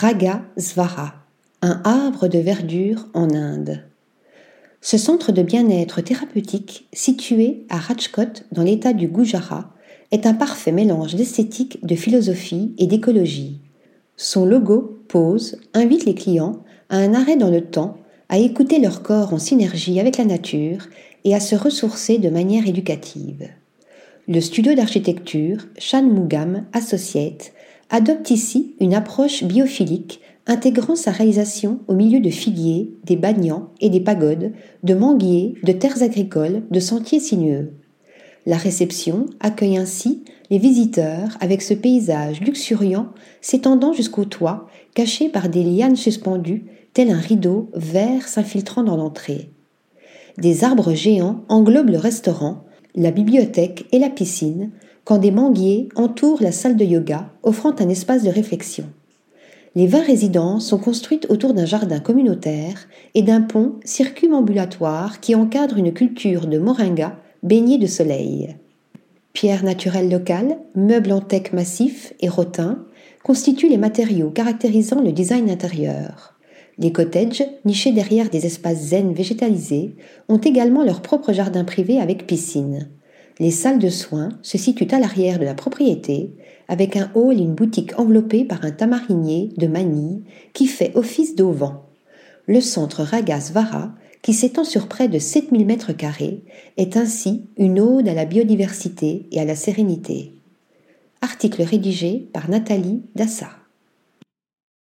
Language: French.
Raga Svara, un havre de verdure en Inde. Ce centre de bien-être thérapeutique, situé à Rajkot dans l'état du Gujarat, est un parfait mélange d'esthétique, de philosophie et d'écologie. Son logo, pose, invite les clients à un arrêt dans le temps, à écouter leur corps en synergie avec la nature et à se ressourcer de manière éducative. Le studio d'architecture Shanmugam Associates adopte ici une approche biophilique intégrant sa réalisation au milieu de figuiers, des bagnans et des pagodes, de manguiers, de terres agricoles, de sentiers sinueux. La réception accueille ainsi les visiteurs avec ce paysage luxuriant s'étendant jusqu'au toit, caché par des lianes suspendues, tel un rideau vert s'infiltrant dans l'entrée. Des arbres géants englobent le restaurant, la bibliothèque et la piscine, quand des manguiers entourent la salle de yoga, offrant un espace de réflexion. Les 20 résidences sont construites autour d'un jardin communautaire et d'un pont circumambulatoire qui encadre une culture de moringa baignée de soleil. Pierres naturelles locales, meubles en teck massifs et rotins constituent les matériaux caractérisant le design intérieur. Les cottages, nichés derrière des espaces zen végétalisés, ont également leur propre jardin privé avec piscine. Les salles de soins se situent à l'arrière de la propriété, avec un hall et une boutique enveloppés par un tamarinier de manille qui fait office d'auvent. Le centre Ragas Vara, qui s'étend sur près de 7000 mètres carrés, est ainsi une ode à la biodiversité et à la sérénité. Article rédigé par Nathalie Dassa.